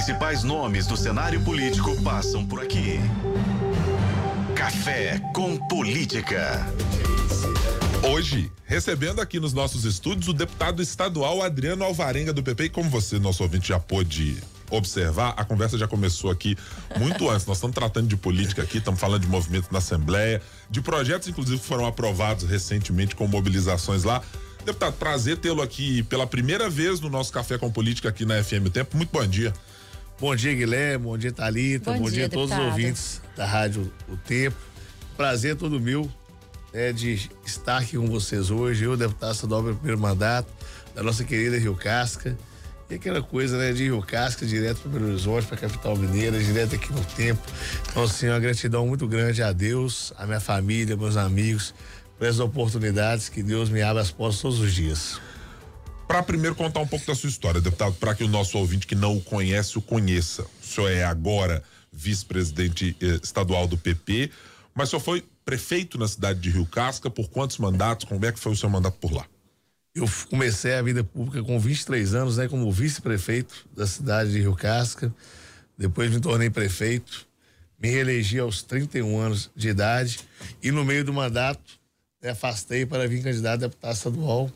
principais nomes do cenário político passam por aqui. Café com Política. Hoje, recebendo aqui nos nossos estúdios o deputado estadual Adriano Alvarenga do PP. E como você, nosso ouvinte, já pôde observar, a conversa já começou aqui muito antes. Nós estamos tratando de política aqui, estamos falando de movimento na Assembleia, de projetos, inclusive, que foram aprovados recentemente com mobilizações lá. Deputado, prazer tê-lo aqui pela primeira vez no nosso Café com Política aqui na FM Tempo. Muito bom dia. Bom dia, Guilherme. Bom dia, Thalita. Bom, bom dia, dia a todos os ouvintes da Rádio O Tempo. Prazer todo meu é, de estar aqui com vocês hoje. Eu, deputado estadual pelo primeiro mandato, da nossa querida Rio Casca. E aquela coisa, né, de Rio Casca, direto para Belo Horizonte, para a capital mineira, direto aqui no tempo. Então, assim, uma gratidão muito grande a Deus, a minha família, meus amigos, por essas oportunidades que Deus me abre as portas todos os dias. Para primeiro contar um pouco da sua história, deputado, para que o nosso ouvinte que não o conhece o conheça. O senhor é agora vice-presidente eh, estadual do PP, mas o senhor foi prefeito na cidade de Rio Casca por quantos mandatos? Como é que foi o seu mandato por lá? Eu comecei a vida pública com 23 anos, né, como vice-prefeito da cidade de Rio Casca. Depois me tornei prefeito, me reelegi aos 31 anos de idade e no meio do mandato me afastei para vir candidato a deputado estadual,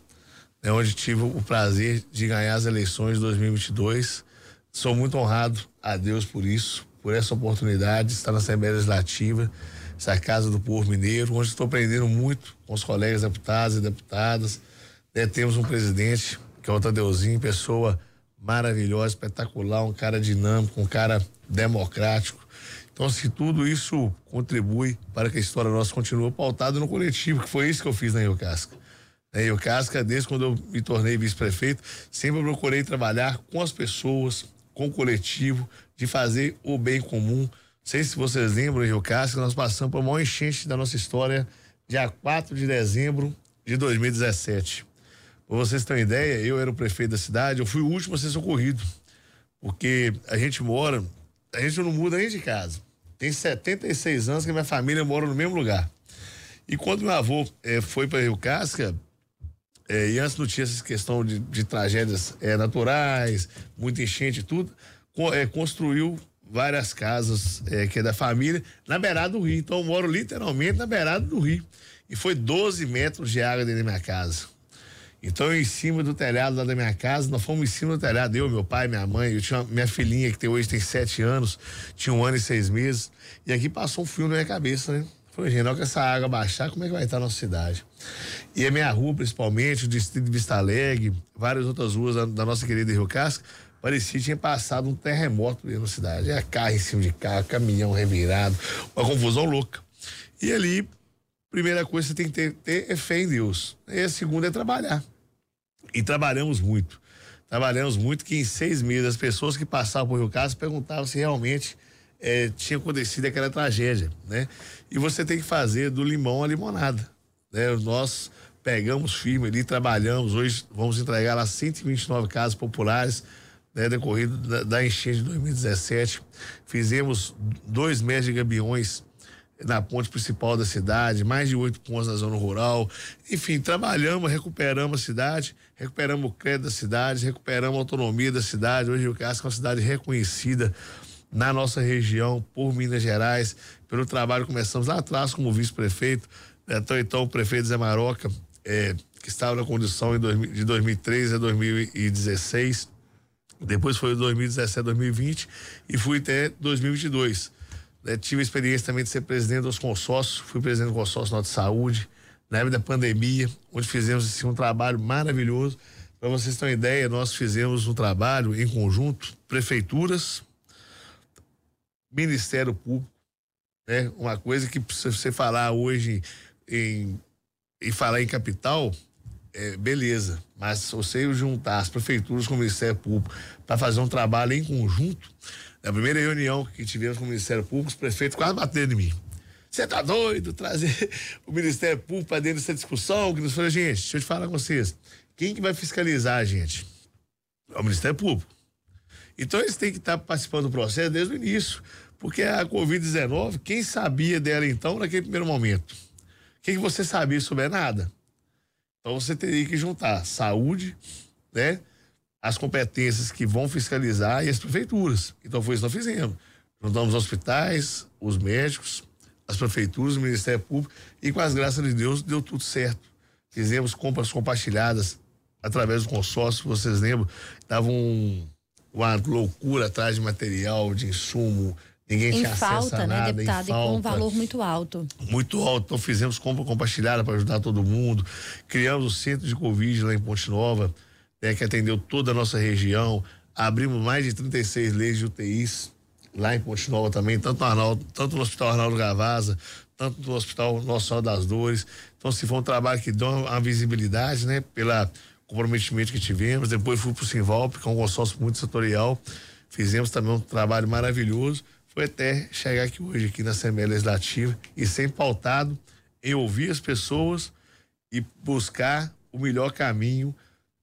né, onde tive o prazer de ganhar as eleições de 2022. Sou muito honrado a Deus por isso, por essa oportunidade de estar na Assembleia Legislativa, essa Casa do Povo Mineiro, onde estou aprendendo muito com os colegas deputados e deputadas. Né, temos um presidente, que é o Tadeuzinho, pessoa maravilhosa, espetacular, um cara dinâmico, um cara democrático, então, se tudo isso contribui para que a história nossa continue pautada no coletivo, que foi isso que eu fiz na Rio Casca. Na Rio Casca, desde quando eu me tornei vice-prefeito, sempre procurei trabalhar com as pessoas, com o coletivo, de fazer o bem comum. Não sei se vocês lembram, em Rio Casca, nós passamos por maior enchente da nossa história, dia 4 de dezembro de 2017. Para vocês terem ideia, eu era o prefeito da cidade, eu fui o último a ser socorrido, porque a gente mora a gente não muda nem de casa. Tem 76 anos que minha família mora no mesmo lugar. E quando meu avô eh, foi para Rio Casca, eh, e antes não tinha essa questão de, de tragédias eh, naturais, muita enchente e tudo, co construiu várias casas que é da família na beirada do rio. Então eu moro literalmente na beirada do rio. E foi 12 metros de água dentro da minha casa. Então, em cima do telhado lá da minha casa, nós fomos em cima do telhado, eu, meu pai, minha mãe, eu tinha minha filhinha que tem, hoje tem sete anos, tinha um ano e seis meses, e aqui passou um fio na minha cabeça, né? Falei, gente, que essa água baixar, como é que vai estar a nossa cidade? E a minha rua, principalmente, o distrito de Vista Alegre, várias outras ruas da, da nossa querida Rio Casca, parecia que tinha passado um terremoto na cidade. É carro em cima de carro, caminhão revirado, uma confusão louca. E ali, primeira coisa que você tem que ter, ter é fé em Deus. E a segunda é trabalhar. E trabalhamos muito. Trabalhamos muito que em seis meses as pessoas que passavam por Rio Caso perguntavam se realmente é, tinha acontecido aquela tragédia, né? E você tem que fazer do limão a limonada, né? Nós pegamos firme ali, trabalhamos, hoje vamos entregar lá 129 casas populares, né, decorrido da, da enchente de 2017. Fizemos dois meses de gabiões na ponte principal da cidade, mais de oito pontos na zona rural. Enfim, trabalhamos, recuperamos a cidade, recuperamos o crédito da cidade, recuperamos a autonomia da cidade. Hoje o Casca é uma cidade reconhecida na nossa região por Minas Gerais, pelo trabalho que começamos lá atrás como vice-prefeito, né? então, então o prefeito Zé Maroca, é, que estava na condição de 2013 a 2016, depois foi 2017 2020 e fui até 2022 né, tive a experiência também de ser presidente dos consórcios, fui presidente do consórcio Norte de Saúde, na época da pandemia, onde fizemos assim, um trabalho maravilhoso. Para vocês terem uma ideia, nós fizemos um trabalho em conjunto, prefeituras, Ministério Público, né? Uma coisa que se você falar hoje em, em falar em capital, é, beleza, mas se você juntar as prefeituras com o Ministério Público para fazer um trabalho em conjunto, na primeira reunião que tivemos com o Ministério Público, os prefeitos quase bateram em mim. Você tá doido trazer o Ministério Público para dentro dessa discussão? Que nos falou, gente, deixa eu te falar com vocês. Quem que vai fiscalizar a gente? É o Ministério Público. Então eles têm que estar participando do processo desde o início. Porque a Covid-19, quem sabia dela então naquele primeiro momento? O que, que você sabia sobre nada? Então você teria que juntar saúde, né? as competências que vão fiscalizar e as prefeituras. Então foi isso que nós fizemos. Juntamos os hospitais, os médicos, as prefeituras, o Ministério Público e com as graças de Deus deu tudo certo. Fizemos compras compartilhadas através do consórcio, vocês lembram? Tava um, uma loucura atrás de material, de insumo, ninguém em falta, né, nada, deputado, e com um valor muito alto. Muito alto, então fizemos compra compartilhada para ajudar todo mundo, criamos o centro de Covid lá em Ponte Nova, né, que atendeu toda a nossa região, abrimos mais de 36 leis de UTIs lá em Ponte Nova também, tanto no, Arnaldo, tanto no Hospital Arnaldo Gavaza, tanto no Hospital Nossa Senhora das Dores. Então, se foi um trabalho que deu uma visibilidade, né, pela comprometimento que tivemos. Depois fui para o Simvalp, que é um consórcio muito setorial. Fizemos também um trabalho maravilhoso. Foi até chegar aqui hoje, aqui na Assembleia Legislativa, e sem pautado em ouvir as pessoas e buscar o melhor caminho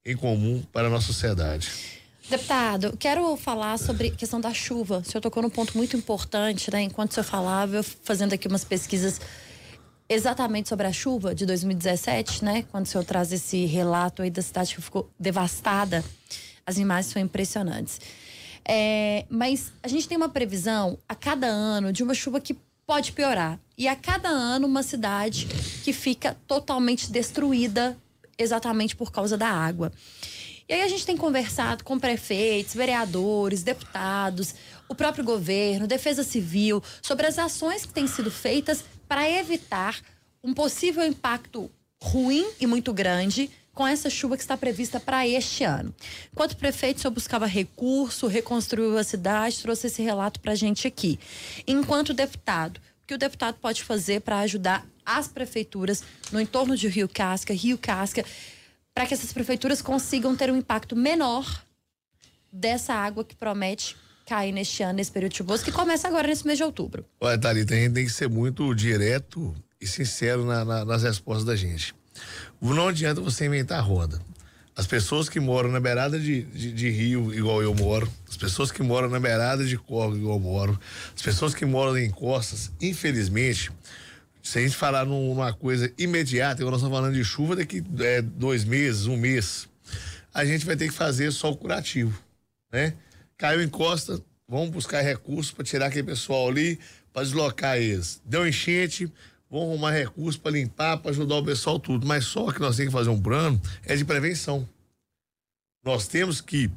em comum para a nossa sociedade. Deputado, quero falar sobre a questão da chuva. O senhor tocou num ponto muito importante, né? Enquanto o senhor falava, eu fazendo aqui umas pesquisas exatamente sobre a chuva de 2017, né? Quando o senhor traz esse relato aí da cidade que ficou devastada, as imagens são impressionantes. É, mas a gente tem uma previsão a cada ano de uma chuva que pode piorar. E a cada ano uma cidade que fica totalmente destruída exatamente por causa da água. E aí a gente tem conversado com prefeitos, vereadores, deputados, o próprio governo, defesa civil, sobre as ações que têm sido feitas para evitar um possível impacto ruim e muito grande com essa chuva que está prevista para este ano. Enquanto prefeito, o buscava recurso, reconstruiu a cidade, trouxe esse relato para a gente aqui. Enquanto deputado, o que o deputado pode fazer para ajudar as prefeituras no entorno de Rio Casca, Rio Casca, para que essas prefeituras consigam ter um impacto menor dessa água que promete cair neste ano, nesse período chuvoso, que começa agora nesse mês de outubro. Olha, Thalita, a gente tem que ser muito direto e sincero na, na, nas respostas da gente. Não adianta você inventar a roda. As pessoas que moram na beirada de, de, de, rio, igual eu moro, as pessoas que moram na beirada de córrego, igual eu moro, as pessoas que moram em costas, infelizmente, se a gente falar numa coisa imediata, igual nós estamos falando de chuva, daqui é, dois meses, um mês, a gente vai ter que fazer só o curativo, né? Caiu em costa, vamos buscar recursos para tirar aquele pessoal ali, para deslocar eles. Deu enchente, vamos arrumar recursos para limpar, para ajudar o pessoal tudo. Mas só que nós temos que fazer um plano é de prevenção. Nós temos que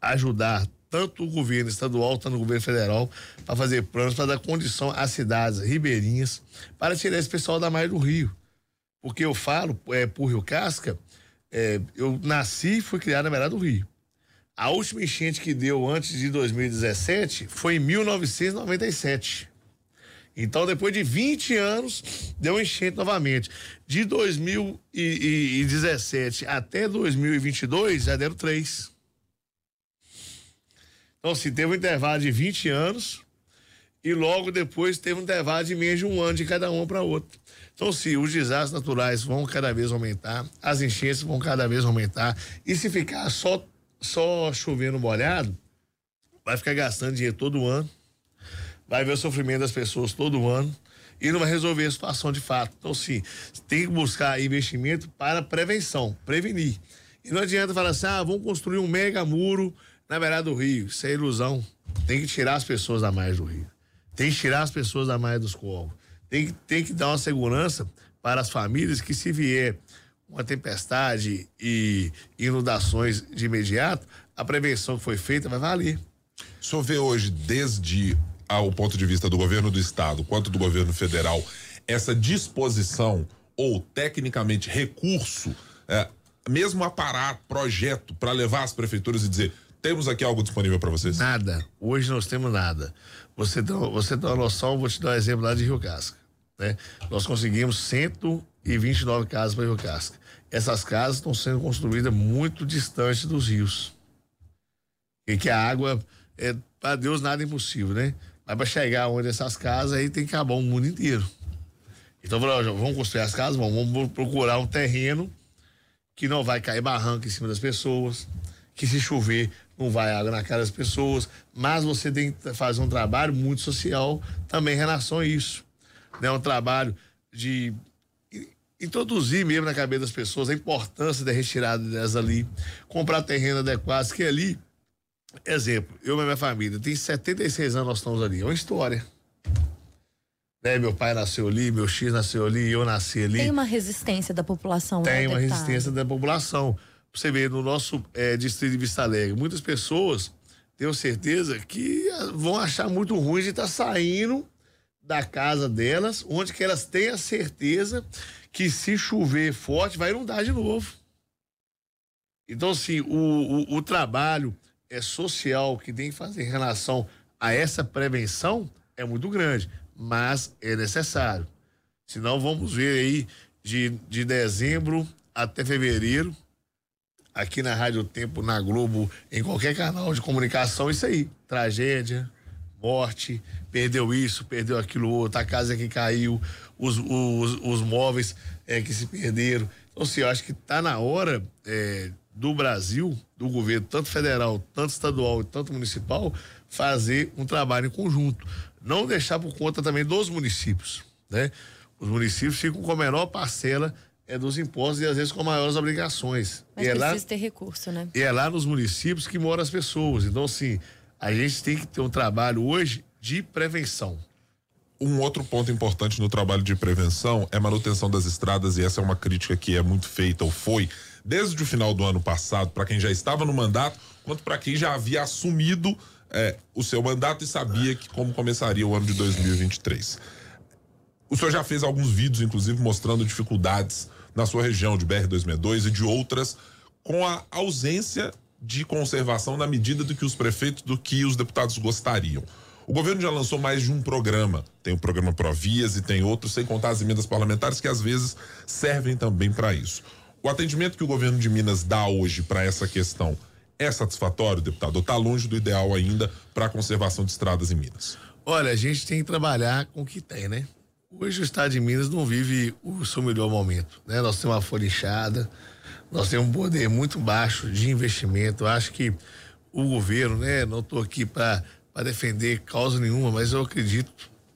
ajudar tanto o governo estadual, tanto o governo federal, para fazer planos para dar condição às cidades ribeirinhas para tirar esse pessoal da margem do rio. Porque eu falo, é, por Rio Casca, é, eu nasci e fui criado na beirada do rio. A última enchente que deu antes de 2017 foi em 1997. Então, depois de 20 anos, deu enchente novamente. De 2017 até 2022, já deram três. Então, se teve um intervalo de 20 anos e logo depois teve um intervalo de menos de um ano de cada um para outro. Então, se os desastres naturais vão cada vez aumentar, as enchentes vão cada vez aumentar, e se ficar só só chovendo molhado, vai ficar gastando dinheiro todo ano, vai ver o sofrimento das pessoas todo ano e não vai resolver a situação de fato. Então, sim, tem que buscar investimento para prevenção, prevenir. E não adianta falar assim, ah, vamos construir um mega muro na beirada do rio. Isso é ilusão. Tem que tirar as pessoas da margem do rio. Tem que tirar as pessoas da margem dos corvos. Tem que, tem que dar uma segurança para as famílias que se vier uma tempestade e inundações de imediato, a prevenção que foi feita vai valer. O senhor vê hoje, desde o ponto de vista do governo do estado quanto do governo federal, essa disposição ou tecnicamente recurso, é, mesmo aparar projeto para levar as prefeituras e dizer temos aqui algo disponível para vocês? Nada. Hoje nós temos nada. Você tem, você tem uma noção, vou te dar um exemplo lá de Rio Casca. Né? Nós conseguimos 129 casas para Rio Casca essas casas estão sendo construídas muito distante dos rios. E que a água, é, para Deus nada é impossível, né? Mas para chegar onde essas casas, aí tem que acabar o mundo inteiro. Então, vamos construir as casas, vamos, vamos procurar um terreno que não vai cair barranco em cima das pessoas, que se chover não vai água na cara das pessoas, mas você tem que fazer um trabalho muito social também em relação a isso. Né? Um trabalho de introduzir mesmo na cabeça das pessoas a importância da retirada delas ali, comprar terreno adequado, que ali, exemplo, eu e minha família, tem 76 anos nós estamos ali, é uma história. Né, meu pai nasceu ali, meu X nasceu ali, eu nasci ali. Tem uma resistência da população. Tem né, uma deputado? resistência da população. Você vê no nosso eh, distrito de Vista Alegre, muitas pessoas tenho certeza que ah, vão achar muito ruim de estar saindo da casa delas, onde que elas têm a certeza que se chover forte vai inundar de novo. Então, assim, o, o, o trabalho é social que tem que fazer em relação a essa prevenção é muito grande, mas é necessário. Senão vamos ver aí de, de dezembro até fevereiro, aqui na Rádio Tempo, na Globo, em qualquer canal de comunicação, isso aí. Tragédia, morte, perdeu isso, perdeu aquilo outro, a casa que caiu, os, os, os móveis é, que se perderam. Então, assim, eu acho que está na hora é, do Brasil, do governo, tanto federal, tanto estadual e tanto municipal, fazer um trabalho em conjunto. Não deixar por conta também dos municípios, né? Os municípios ficam com a menor parcela é dos impostos e às vezes com maiores obrigações. Mas e é precisa lá, ter recurso, né? e é lá nos municípios que moram as pessoas. Então, assim, a gente tem que ter um trabalho hoje de prevenção. Um outro ponto importante no trabalho de prevenção é a manutenção das estradas, e essa é uma crítica que é muito feita, ou foi, desde o final do ano passado, para quem já estava no mandato, quanto para quem já havia assumido é, o seu mandato e sabia que como começaria o ano de 2023. O senhor já fez alguns vídeos, inclusive, mostrando dificuldades na sua região de BR-262 e de outras, com a ausência de conservação na medida do que os prefeitos, do que os deputados gostariam. O governo já lançou mais de um programa. Tem o programa Provias e tem outros, sem contar as emendas parlamentares, que às vezes servem também para isso. O atendimento que o governo de Minas dá hoje para essa questão é satisfatório, deputado? Está longe do ideal ainda para a conservação de estradas em Minas? Olha, a gente tem que trabalhar com o que tem, né? Hoje o estado de Minas não vive o seu melhor momento, né? Nós temos uma folha inchada, nós temos um poder muito baixo de investimento. Eu acho que o governo, né? Não estou aqui para defender causa nenhuma, mas eu acredito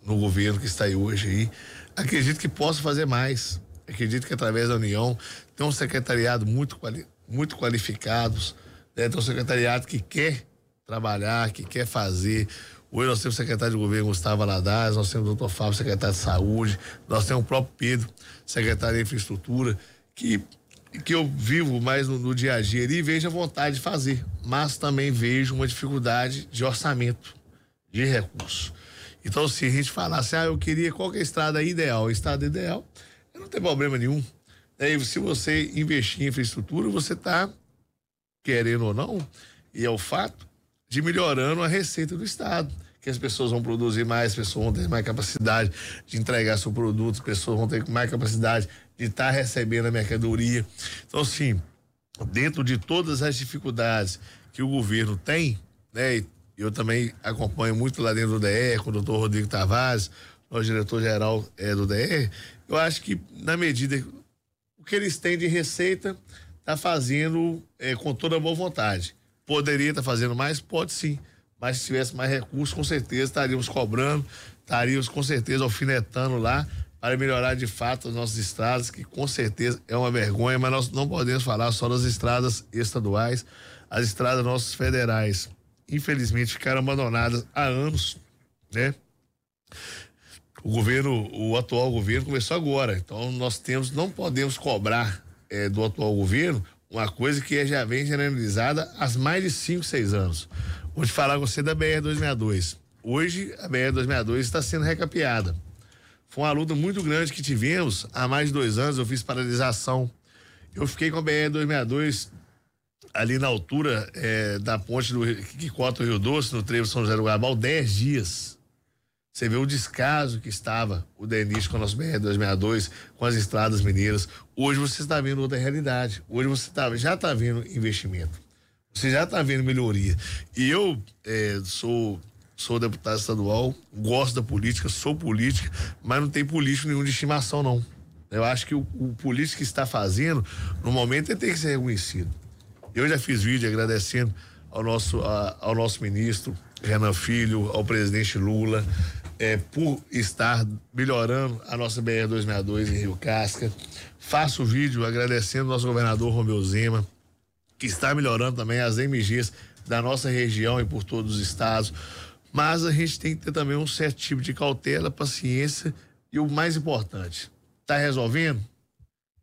no governo que está aí hoje aí. Acredito que possa fazer mais. Acredito que através da União tem um secretariado muito, quali muito qualificados, né? tem um secretariado que quer trabalhar, que quer fazer. Hoje nós temos o secretário de governo Gustavo Aladaz, nós temos o doutor Fábio, secretário de saúde, nós temos o próprio Pedro, secretário de infraestrutura, que, que eu vivo mais no, no dia a dia ali e vejo a vontade de fazer, mas também vejo uma dificuldade de orçamento, de recursos. Então, se a gente falasse, ah, eu queria qual que é a estrada ideal, estrada ideal, não tem problema nenhum. Aí, se você investir em infraestrutura, você está, querendo ou não, e é o fato, de melhorando a receita do Estado. Que as pessoas vão produzir mais, as pessoas vão ter mais capacidade de entregar seu produto, as pessoas vão ter mais capacidade de estar tá recebendo a mercadoria. Então, assim, dentro de todas as dificuldades que o governo tem, né? Eu também acompanho muito lá dentro do DR, com o doutor Rodrigo Tavares, o diretor-geral é, do DR, eu acho que, na medida o que eles têm de receita, está fazendo é, com toda boa vontade. Poderia estar tá fazendo mais? Pode sim. Mas se tivesse mais recursos, com certeza estaríamos cobrando, estaríamos com certeza alfinetando lá para melhorar de fato as nossas estradas, que com certeza é uma vergonha, mas nós não podemos falar só das estradas estaduais, as estradas nossas federais, infelizmente, ficaram abandonadas há anos, né? O governo, o atual governo começou agora, então nós temos, não podemos cobrar é, do atual governo uma coisa que já vem generalizada há mais de 5, 6 anos. Vou te falar com você da BR-262. Hoje a BR-262 está sendo recapeada. Foi uma luta muito grande que tivemos há mais de dois anos. Eu fiz paralisação. Eu fiquei com a BR-262 ali na altura é, da ponte do que corta o Rio Doce, no trevo São José do Guarabal, 10 dias. Você vê o descaso que estava o DENIS com o nosso BR-262, com as estradas mineiras. Hoje você está vendo outra realidade. Hoje você tá, já está vendo investimento. Você já está vendo melhoria. E eu é, sou sou deputado estadual, gosto da política, sou política, mas não tem político nenhum de estimação, não. Eu acho que o, o político que está fazendo, no momento, ele tem que ser reconhecido. Eu já fiz vídeo agradecendo ao nosso, a, ao nosso ministro Renan Filho, ao presidente Lula, é, por estar melhorando a nossa BR-262 em Rio Casca. Faço o vídeo agradecendo ao nosso governador Romeu Zema, que está melhorando também as MGs da nossa região e por todos os estados. Mas a gente tem que ter também um certo tipo de cautela, paciência e o mais importante, está resolvendo?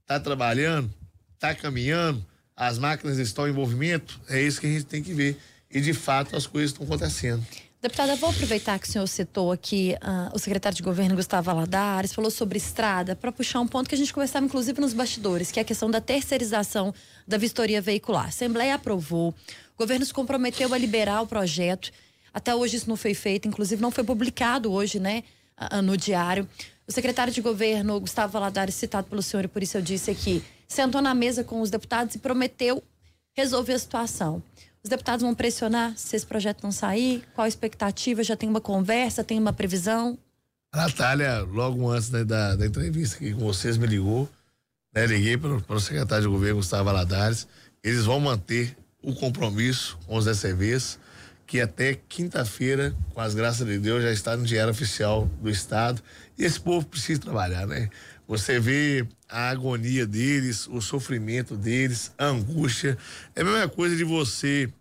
Está trabalhando? Está caminhando? As máquinas estão em movimento? É isso que a gente tem que ver. E de fato as coisas estão acontecendo. Deputada, vou aproveitar que o senhor citou aqui uh, o secretário de governo Gustavo Aladares, falou sobre estrada, para puxar um ponto que a gente conversava inclusive nos bastidores, que é a questão da terceirização da vistoria veicular. A Assembleia aprovou, o governo se comprometeu a liberar o projeto, até hoje isso não foi feito, inclusive não foi publicado hoje, né, uh, no diário. O secretário de governo, Gustavo Valadares, citado pelo senhor, e por isso eu disse aqui, sentou na mesa com os deputados e prometeu resolver a situação. Os deputados vão pressionar se esse projeto não sair? Qual a expectativa? Já tem uma conversa, tem uma previsão? A Natália, logo antes né, da, da, entrevista que com vocês, me ligou. Né, liguei para o secretário de governo, Gustavo Valadares. Eles vão manter o compromisso com os DCVs, que até quinta-feira, com as graças de Deus, já está no Diário Oficial do Estado. Esse povo precisa trabalhar, né? Você vê a agonia deles, o sofrimento deles, a angústia. É a mesma coisa de você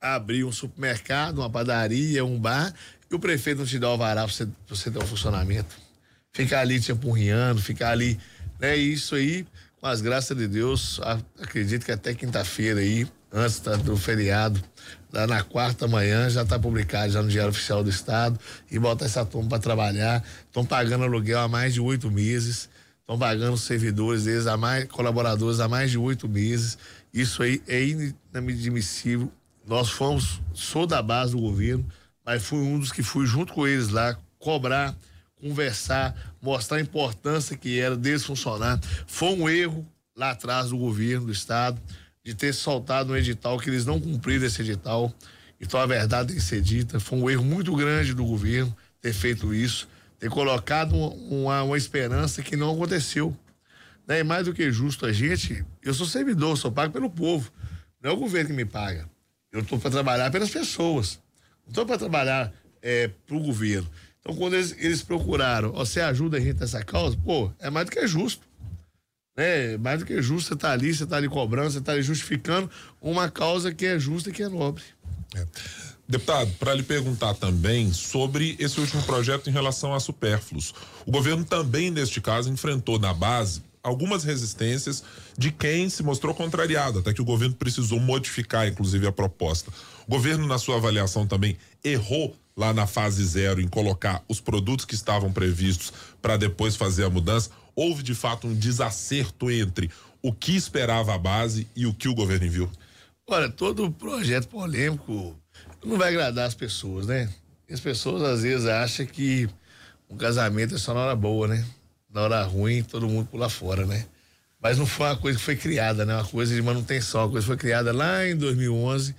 abrir um supermercado, uma padaria, um bar, e o prefeito não te dá o alvará para você, pra você ter um funcionamento. Ficar ali te apurriando, ficar ali. Né? Isso aí, com as graças de Deus, acredito que até quinta-feira aí, antes do feriado, na quarta manhã, já está publicado já no Diário Oficial do Estado e bota essa turma para trabalhar. Estão pagando aluguel há mais de oito meses, estão pagando servidores deles a mais, colaboradores há mais de oito meses. Isso aí é inadmissível. Nós fomos, sou da base do governo, mas fui um dos que fui junto com eles lá cobrar, conversar, mostrar a importância que era deles funcionar. Foi um erro lá atrás do governo do estado de ter soltado um edital que eles não cumpriram esse edital. Então a verdade tem que ser dita. Foi um erro muito grande do governo ter feito isso, ter colocado uma, uma esperança que não aconteceu. Né? E mais do que justo a gente, eu sou servidor, sou pago pelo povo. Não é o governo que me paga. Eu estou para trabalhar pelas pessoas. Não estou para trabalhar é, para o governo. Então, quando eles, eles procuraram, você ajuda a gente nessa causa, pô, é mais do que justo né? Mais do que justo, você tá ali, você tá ali cobrando, você tá ali justificando uma causa que é justa e que é nobre. É. Deputado, para lhe perguntar também sobre esse último projeto em relação a supérfluos. O governo também, neste caso, enfrentou na base algumas resistências de quem se mostrou contrariado, até que o governo precisou modificar, inclusive, a proposta. O governo, na sua avaliação, também errou lá na fase zero em colocar os produtos que estavam previstos para depois fazer a mudança houve de fato um desacerto entre o que esperava a base e o que o governo enviou? Olha, todo projeto polêmico não vai agradar as pessoas, né? As pessoas às vezes acham que um casamento é só na hora boa, né? Na hora ruim, todo mundo pula fora, né? Mas não foi uma coisa que foi criada, né? Uma coisa de manutenção, uma coisa que foi criada lá em 2011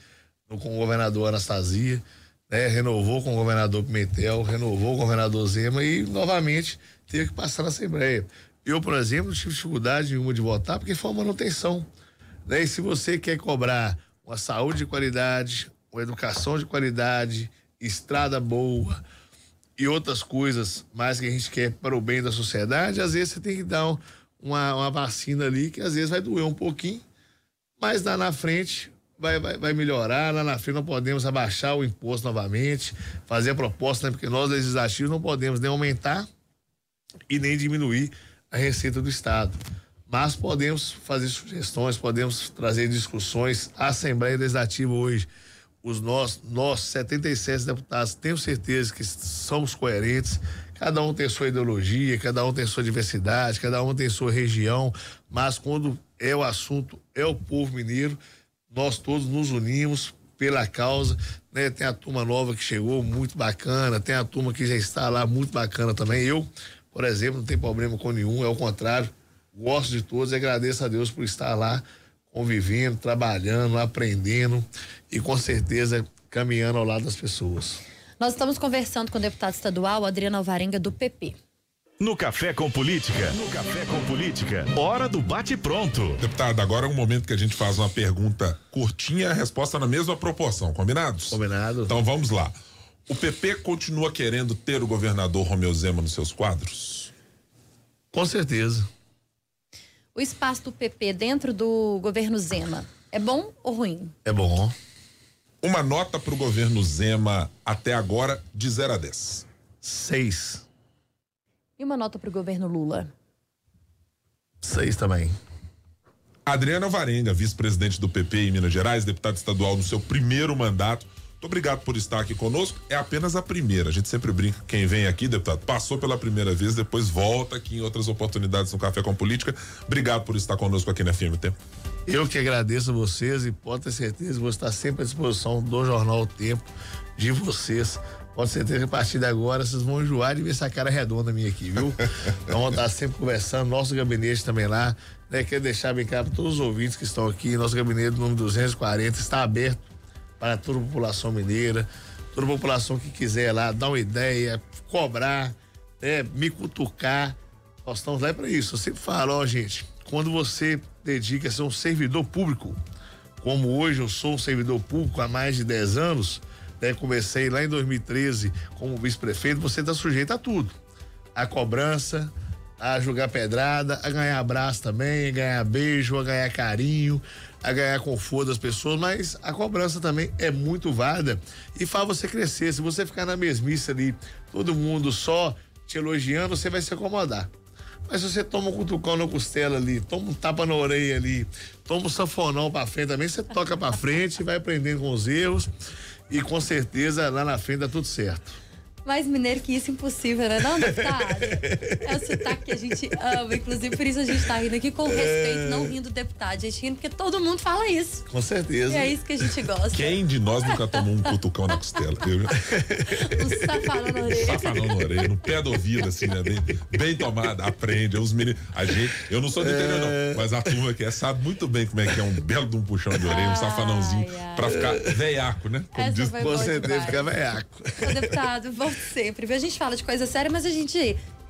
com o governador Anastasia, né? Renovou com o governador Pimentel, renovou com o governador Zema e novamente teve que passar na Assembleia. Eu, por exemplo, tive dificuldade nenhuma de votar porque foi uma manutenção. Né? E se você quer cobrar uma saúde de qualidade, uma educação de qualidade, estrada boa e outras coisas mais que a gente quer para o bem da sociedade, às vezes você tem que dar uma, uma vacina ali que às vezes vai doer um pouquinho, mas lá na frente vai, vai, vai melhorar. Lá na frente não podemos abaixar o imposto novamente, fazer a proposta, né? porque nós legislativos não podemos nem aumentar e nem diminuir a receita do Estado. Mas podemos fazer sugestões, podemos trazer discussões. A Assembleia Legislativa hoje, os nós, nós 77 deputados, tenho certeza que somos coerentes. Cada um tem sua ideologia, cada um tem sua diversidade, cada um tem sua região, mas quando é o assunto, é o povo mineiro, nós todos nos unimos pela causa, né? Tem a turma nova que chegou, muito bacana, tem a turma que já está lá, muito bacana também. Eu por exemplo, não tem problema com nenhum, é o contrário. Gosto de todos e agradeço a Deus por estar lá convivendo, trabalhando, aprendendo e com certeza caminhando ao lado das pessoas. Nós estamos conversando com o deputado estadual Adriano Alvarenga do PP. No Café com Política. No Café com Política. Hora do bate-pronto. Deputado, agora é um momento que a gente faz uma pergunta curtinha e a resposta na mesma proporção. Combinados? Combinado. Então vamos lá. O PP continua querendo ter o governador Romeu Zema nos seus quadros? Com certeza. O espaço do PP dentro do governo Zema é bom ou ruim? É bom. Uma nota para o governo Zema até agora de 0 a 10. Seis. E uma nota para o governo Lula? Seis também. Adriana Varenga, vice-presidente do PP em Minas Gerais, deputado estadual no seu primeiro mandato. Muito obrigado por estar aqui conosco. É apenas a primeira. A gente sempre brinca. Quem vem aqui, deputado, passou pela primeira vez, depois volta aqui em outras oportunidades no Café com Política. Obrigado por estar conosco aqui na FMT. Eu que agradeço a vocês e pode ter certeza que vou estar sempre à disposição do Jornal o Tempo, de vocês. Ser que a partir de agora vocês vão enjoar de ver essa cara redonda minha aqui, viu? Então vamos estar sempre conversando, nosso gabinete também lá. Né? Quero deixar bem claro para todos os ouvintes que estão aqui, nosso gabinete número 240 está aberto para toda a população mineira, toda a população que quiser lá dar uma ideia, cobrar, né, me cutucar. Nós estamos lá para isso. Eu sempre falo, ó, gente, quando você dedica a ser um servidor público, como hoje eu sou um servidor público há mais de 10 anos, né, comecei lá em 2013 como vice-prefeito, você está sujeito a tudo. A cobrança, a jogar pedrada, a ganhar abraço também, a ganhar beijo, a ganhar carinho, a ganhar conforto das pessoas, mas a cobrança também é muito válida e faz você crescer. Se você ficar na mesmice ali, todo mundo só te elogiando, você vai se acomodar. Mas se você toma um cutucão na costela ali, toma um tapa na orelha ali, toma um sanfonão pra frente também, você toca pra frente, vai aprendendo com os erros e com certeza lá na frente dá tudo certo. Mais mineiro que isso, impossível, né? Não, deputado? É o sotaque que a gente ama. Inclusive, por isso a gente tá rindo aqui com respeito, não rindo do deputado. A gente rindo porque todo mundo fala isso. Com certeza. E é isso que a gente gosta. Quem de nós nunca tomou um cutucão na costela? Eu, Um safanão na orelha. safanão na orelha, no pé do ouvido, assim, né? Bem, bem tomada, aprende. Os meninos, a gente, eu não sou do interior, não, mas a turma que é sabe muito bem como é que é um belo de um puxão de orelha, um safanãozinho, Ai, ai. pra ficar veiaco, né? Como Essa diz Com certeza fica veiaco. Ô, deputado, volte sempre. A gente fala de coisa séria, mas a gente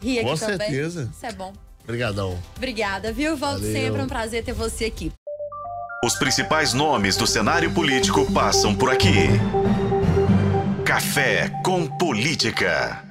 ri aqui Com também. certeza. Isso é bom. Obrigadão. Obrigada, viu? Volte Valeu. sempre. É um prazer ter você aqui. Os principais nomes do cenário político passam por aqui. Café com Política.